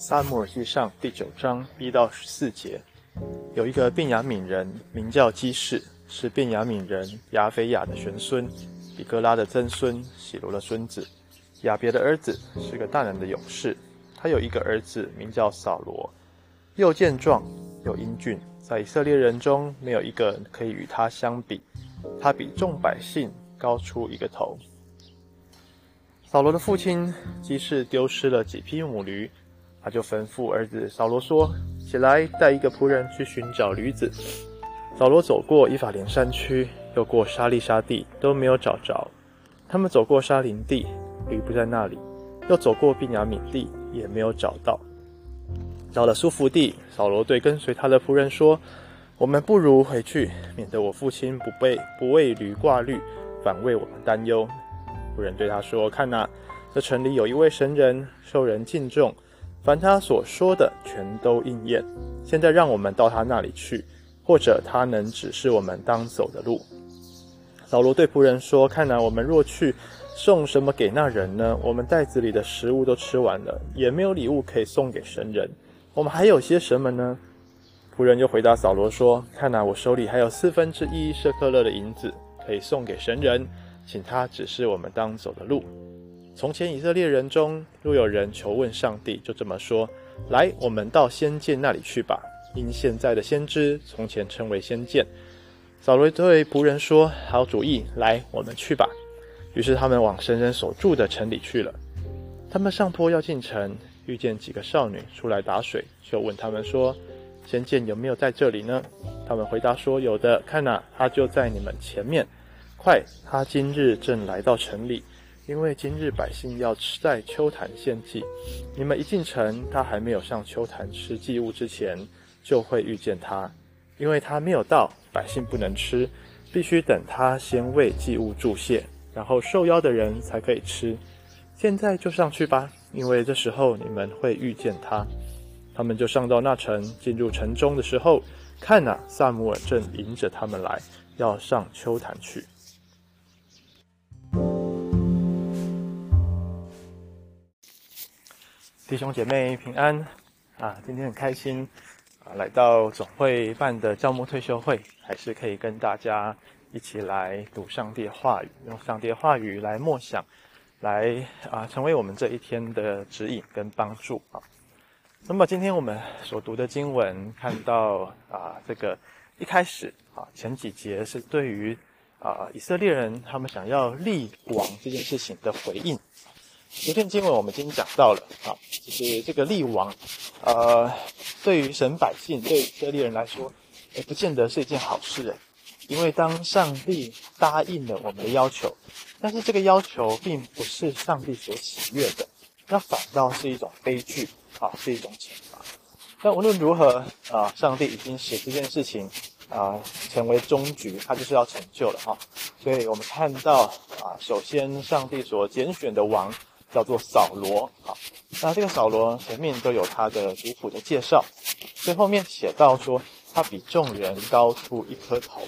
撒母耳记上第九章一到十四节，有一个便雅悯人名叫基士，是便雅悯人亚非亚的玄孙，比格拉的曾孙，洗罗的孙子，亚别的儿子，是个大能的勇士。他有一个儿子名叫扫罗，又健壮又英俊，在以色列人中没有一个可以与他相比。他比众百姓高出一个头。扫罗的父亲基士丢失了几匹母驴。他就吩咐儿子扫罗说：“起来，带一个仆人去寻找驴子。”扫罗走过以法莲山区，又过沙利沙地，都没有找着。他们走过沙林地，驴不在那里；又走过便雅敏地，也没有找到。到了苏弗地，扫罗对跟随他的仆人说：“我们不如回去，免得我父亲不被不为驴挂虑，反为我们担忧。”仆人对他说：“看哪，这城里有一位神人，受人敬重。”凡他所说的，全都应验。现在让我们到他那里去，或者他能指示我们当走的路。扫罗对仆人说：“看来，我们若去，送什么给那人呢？我们袋子里的食物都吃完了，也没有礼物可以送给神人。我们还有些什么呢？”仆人就回答扫罗说：“看来，我手里还有四分之一舍客勒的银子，可以送给神人，请他指示我们当走的路。”从前以色列人中，若有人求问上帝，就这么说：“来，我们到先见那里去吧。”因现在的先知，从前称为先见。扫罗对仆人说：“好主意，来，我们去吧。”于是他们往神人所住的城里去了。他们上坡要进城，遇见几个少女出来打水，就问他们说：“先见有没有在这里呢？”他们回答说：“有的，看哪，他就在你们前面。快，他今日正来到城里。”因为今日百姓要吃在秋坛献祭，你们一进城，他还没有上秋坛吃祭物之前，就会遇见他。因为他没有到，百姓不能吃，必须等他先为祭物祝谢，然后受邀的人才可以吃。现在就上去吧，因为这时候你们会遇见他。他们就上到那城，进入城中的时候，看哪，撒母耳正迎着他们来，要上秋坛去。弟兄姐妹平安啊！今天很开心啊，来到总会办的教牧退休会，还是可以跟大家一起来读上帝的话语，用上帝的话语来默想，来啊，成为我们这一天的指引跟帮助啊。那么今天我们所读的经文，看到啊，这个一开始啊，前几节是对于啊以色列人他们想要立王这件事情的回应。昨天经文我们已经讲到了啊，就是这个立王，呃，对于神百姓、对以色列人来说，也不见得是一件好事诶。因为当上帝答应了我们的要求，但是这个要求并不是上帝所喜悦的，那反倒是一种悲剧啊，是一种惩罚。但无论如何啊，上帝已经使这件事情啊成为终局，他就是要成就了哈。所以我们看到啊，首先上帝所拣选的王。叫做扫罗，好，那这个扫罗前面都有他的族谱的介绍，最后面写到说他比众人高出一颗头，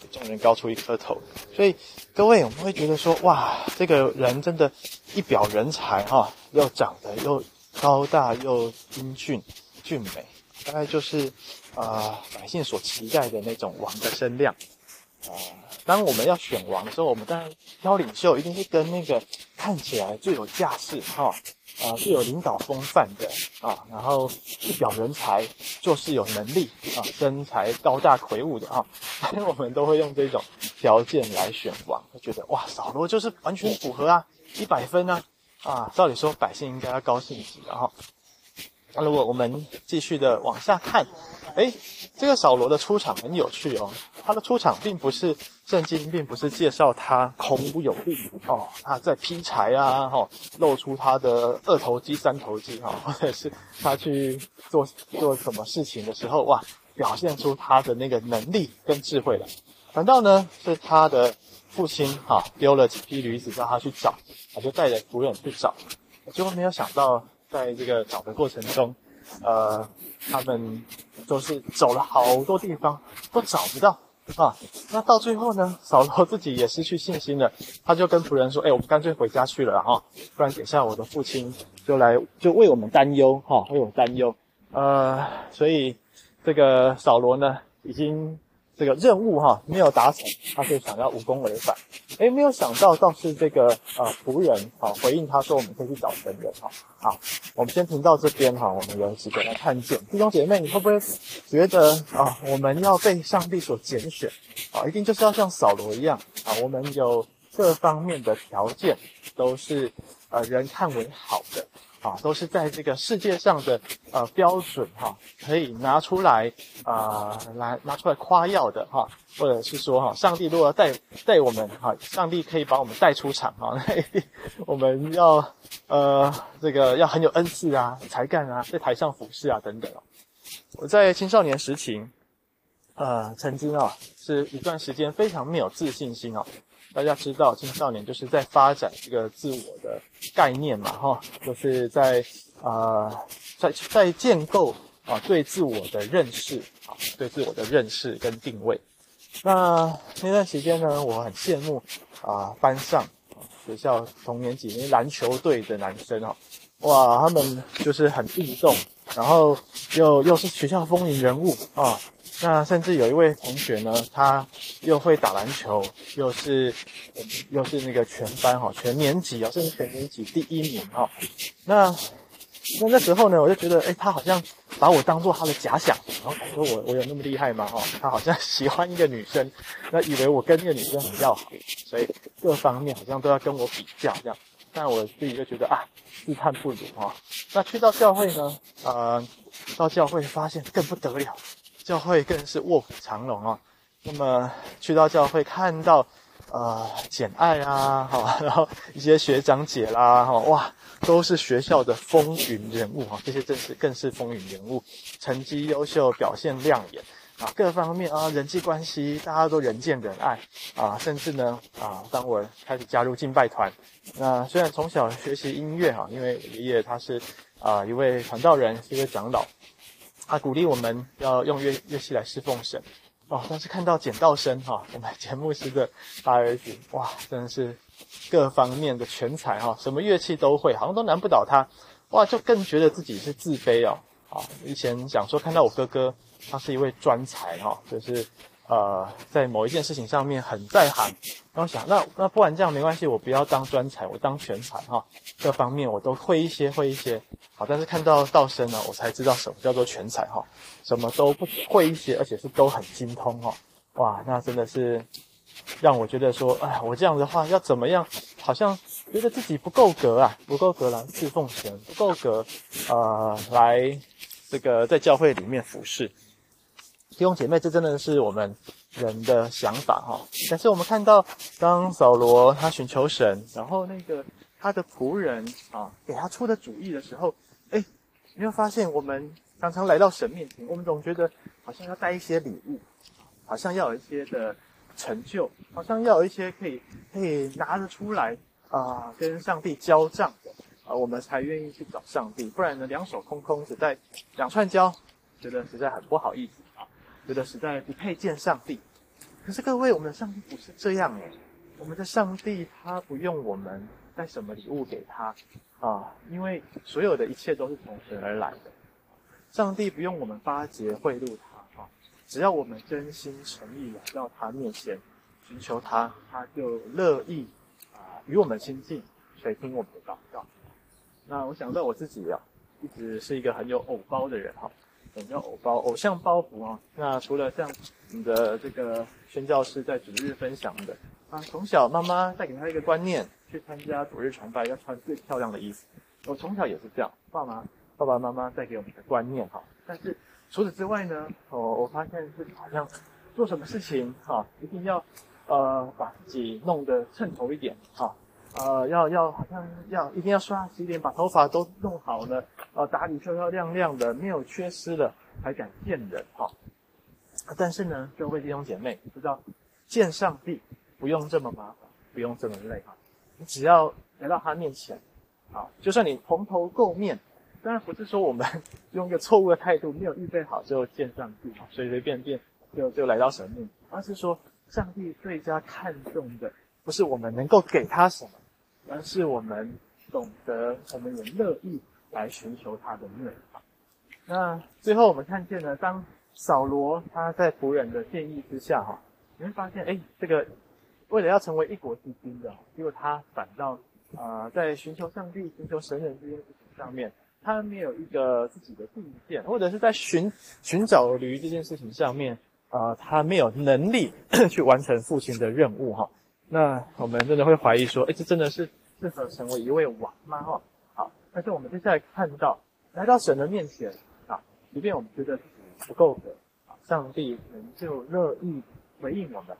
比众人高出一颗头，所以各位我们会觉得说，哇，这个人真的，一表人才哈，又长得又高大又英俊俊美，大概就是啊、呃、百姓所期待的那种王的身量。啊，当我们要选王的时候，我们当然挑领袖，一定是跟那个看起来最有架势哈，啊，最有领导风范的啊，然后一表人才，做事有能力啊，身材高大魁梧的啊，我们都会用这种条件来选王，会觉得哇，扫罗就是完全符合啊，一百分啊，啊，照理说百姓应该要高兴极了哈。那如果我们继续的往下看。诶，这个扫罗的出场很有趣哦。他的出场并不是圣经，并不是介绍他孔武有力哦，他在劈柴啊，哈，露出他的二头肌、三头肌哈，或者是他去做做什么事情的时候，哇，表现出他的那个能力跟智慧了。反倒呢，是他的父亲哈丢了几匹驴子，叫他去找，他就带着仆人去找，结果没有想到，在这个找的过程中，呃，他们。都是走了好多地方，都找不到啊。那到最后呢，扫罗自己也失去信心了，他就跟仆人说：“哎，我们干脆回家去了哈，不然等下我的父亲就来就为我们担忧哈，为我们担忧。”呃，所以这个扫罗呢，已经。这个任务哈没有达成，他就想要无功而返。诶，没有想到倒是这个呃仆人啊回应他说，我们可以去找神人哈。好，我们先停到这边哈。我们有几个来看见弟兄姐妹，你会不会觉得啊，我们要被上帝所拣选啊，一定就是要像扫罗一样啊，我们有各方面的条件都是呃人看为好的。啊，都是在这个世界上的呃标准哈、可以拿出来啊，来拿出来夸耀的哈、或者是说哈、上帝如果要带带我们哈、上帝可以把我们带出场哈、我们要呃这个要很有恩赐啊、才干啊，在台上服侍啊等等。我在青少年时期，呃，曾经啊是一段时间非常没有自信心哦。大家知道，青少年就是在发展这个自我的概念嘛，哈，就是在啊、在在建构啊对自我的认识啊，对自我的认识跟定位。那那段时间呢，我很羡慕啊班上学校同年级那篮球队的男生哦，哇，他们就是很运动，然后又又是学校风云人物啊。那甚至有一位同学呢，他又会打篮球，又是又是那个全班哈，全年级啊，甚至全年级第一名哈。那那那时候呢，我就觉得，诶，他好像把我当做他的假想，然后说我我有那么厉害吗？哈，他好像喜欢一个女生，那以为我跟那个女生很要好，所以各方面好像都要跟我比较这样。但我自己就觉得啊，自叹不如哈。那去到教会呢，呃，到教会发现更不得了。教会更是卧虎藏龙啊！那么去到教会看到，呃，简爱啊，好，然后一些学长姐啦，哈，哇，都是学校的风云人物哈，这些正是更是风云人物，成绩优秀，表现亮眼啊，各方面啊，人际关系大家都人见人爱啊，甚至呢啊，当我开始加入敬拜团，那虽然从小学习音乐哈，因为爷爷他是啊一位传道人，是一位长老。他鼓励我们要用乐乐器来侍奉神哦，但是看到简道生哈，我们节目师的大儿子哇，真的是各方面的全才哈，什么乐器都会，好像都难不倒他哇，就更觉得自己是自卑哦。啊，以前想说看到我哥哥，他是一位专才哈，就是。呃，在某一件事情上面很在行，然后想，那那不然这样没关系，我不要当专才，我当全才哈，各方面我都会一些，会一些。好，但是看到道生呢，我才知道什么叫做全才哈，什么都不会一些，而且是都很精通哈。哇，那真的是让我觉得说，哎，我这样的话要怎么样？好像觉得自己不够格啊，不够格来侍奉神，不够格呃来这个在教会里面服侍。弟兄姐妹，这真的是我们人的想法哈。但是我们看到，当扫罗他寻求神，然后那个他的仆人啊给他出的主意的时候，哎，你会发现，我们常常来到神面前，我们总觉得好像要带一些礼物，好像要有一些的成就，好像要有一些可以可以拿得出来啊，跟上帝交账的啊，我们才愿意去找上帝。不然呢，两手空空，只带两串胶，觉得实在很不好意思啊。觉得实在不配见上帝，可是各位，我们的上帝不是这样诶，我们的上帝他不用我们带什么礼物给他啊，因为所有的一切都是从神而来的。上帝不用我们巴结贿赂他啊，只要我们真心诚意来到他面前寻求他，他就乐意啊与我们亲近，垂听我们的祷告。那我想到我自己啊，一直是一个很有偶包的人哈。什么叫偶包？偶像包袱啊！那除了像你的这个宣教师在主日分享的啊，从小妈妈带给他一个观念，去参加主日崇拜要穿最漂亮的衣服。我从小也是这样，爸妈爸爸妈妈带给我们的观念哈。但是除此之外呢，我我发现自己好像做什么事情哈，一定要呃把自己弄得称头一点哈。呃，要要好像要一定要刷洗脸，把头发都弄好了，呃，打理漂漂亮亮的，没有缺失的，才敢见人哈。但是呢，各位弟兄姐妹，知道见上帝不用这么麻烦，不用这么累哈。你只要来到他面前，啊，就算你蓬头垢面，当然不是说我们 用一个错误的态度，没有预备好就见上帝，随随便便就就来到神面前。而是说，上帝最佳看重的不是我们能够给他什么，而是我们懂得，我们也乐意来寻求他的面。那最后我们看见呢，当扫罗他在仆人的建议之下，哈，你会发现，哎，这个为了要成为一国之君的，结果他反倒啊、在寻求上帝、寻求神人这件事情上面，他没有一个自己的定见，或者是在寻寻找驴这件事情上面，啊、他没有能力 去完成父亲的任务，哈。那我们真的会怀疑说，哎，这真的是适合成为一位王吗？哦，好，但是我们接下来看到，来到神的面前啊。即便我们觉得自己不够格，啊，上帝仍旧乐意回应我们。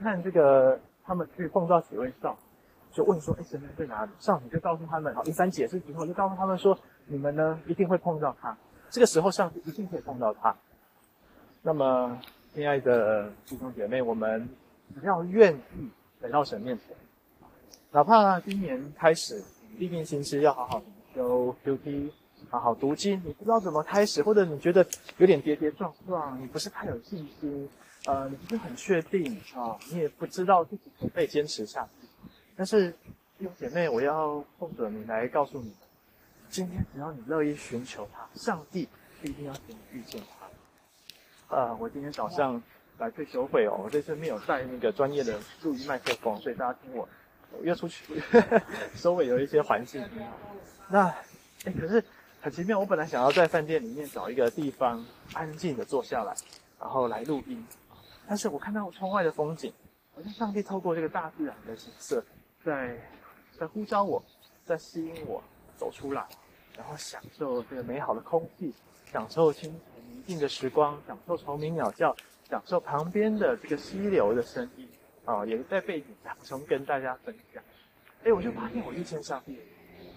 看这个，他们去碰到几位少，就问说：“哎，神人在哪里？”上帝就告诉他们，好，一番解释之后，就告诉他们说：“你们呢，一定会碰到他。这个时候，上帝一定会碰到他。”那么，亲爱的弟兄姐妹，我们你要愿意来到神面前，哪怕今年开始，立定心志要好好修 QT。好好读经，你不知道怎么开始，或者你觉得有点跌跌撞撞，你不是太有信心，呃，你不是很确定啊，你也不知道自己可不可以坚持下去。但是弟兄姐妹，我要奉着你来告诉你，今天只要你乐意寻求他，上帝一定要给你遇见他。呃，我今天早上来退休会哦，我这次没有带那个专业的录音麦克风，所以大家听我，我要出去，周围有一些环境。那，哎，可是。很奇妙，我本来想要在饭店里面找一个地方安静的坐下来，然后来录音，但是我看到窗外的风景，好像上帝透过这个大自然的景色，在在呼召我，在吸引我走出来，然后享受这个美好的空气，享受清晨宁静的时光，享受虫鸣鸟叫，享受旁边的这个溪流的声音啊，也在背景当中跟大家分享。哎，我就发现我遇见上帝。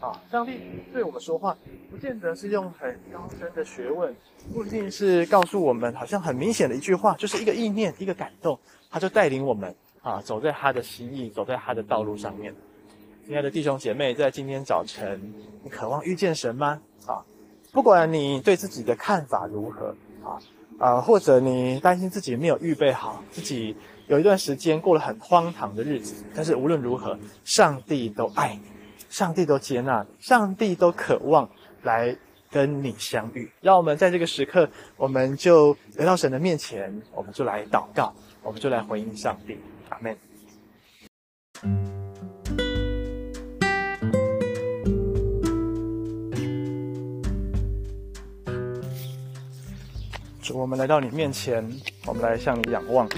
啊，上帝对我们说话，不见得是用很高深的学问，不一定是告诉我们好像很明显的一句话，就是一个意念，一个感动，他就带领我们啊，走在他的心意，走在他的道路上面。亲爱的弟兄姐妹，在今天早晨，你渴望遇见神吗？啊，不管你对自己的看法如何，啊啊，或者你担心自己没有预备好，自己有一段时间过了很荒唐的日子，但是无论如何，上帝都爱你。上帝都接纳你，上帝都渴望来跟你相遇。让我们在这个时刻，我们就来到神的面前，我们就来祷告，我们就来回应上帝。阿门。主，我们来到你面前，我们来向你仰望。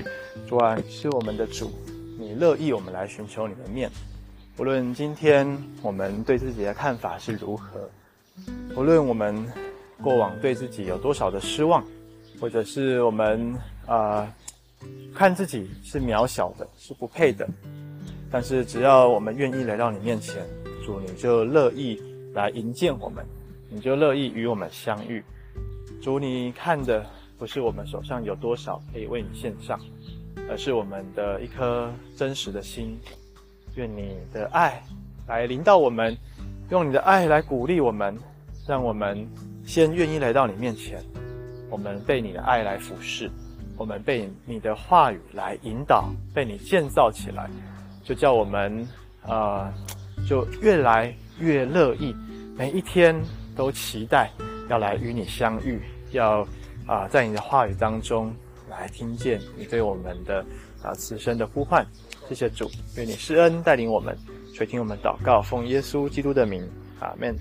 主啊，是我们的主，你乐意我们来寻求你的面。无论今天我们对自己的看法是如何，无论我们过往对自己有多少的失望，或者是我们啊、看自己是渺小的，是不配的，但是只要我们愿意来到你面前，主你就乐意来迎接我们，你就乐意与我们相遇。主你看的不是我们手上有多少可以为你献上，而是我们的一颗真实的心。愿你的爱来临到我们，用你的爱来鼓励我们，让我们先愿意来到你面前。我们被你的爱来俯视，我们被你的话语来引导，被你建造起来，就叫我们呃，就越来越乐意，每一天都期待要来与你相遇，要啊、在你的话语当中来听见你对我们的啊、此生的呼唤。谢谢主，愿你施恩带领我们，垂听我们祷告，奉耶稣基督的名，阿门。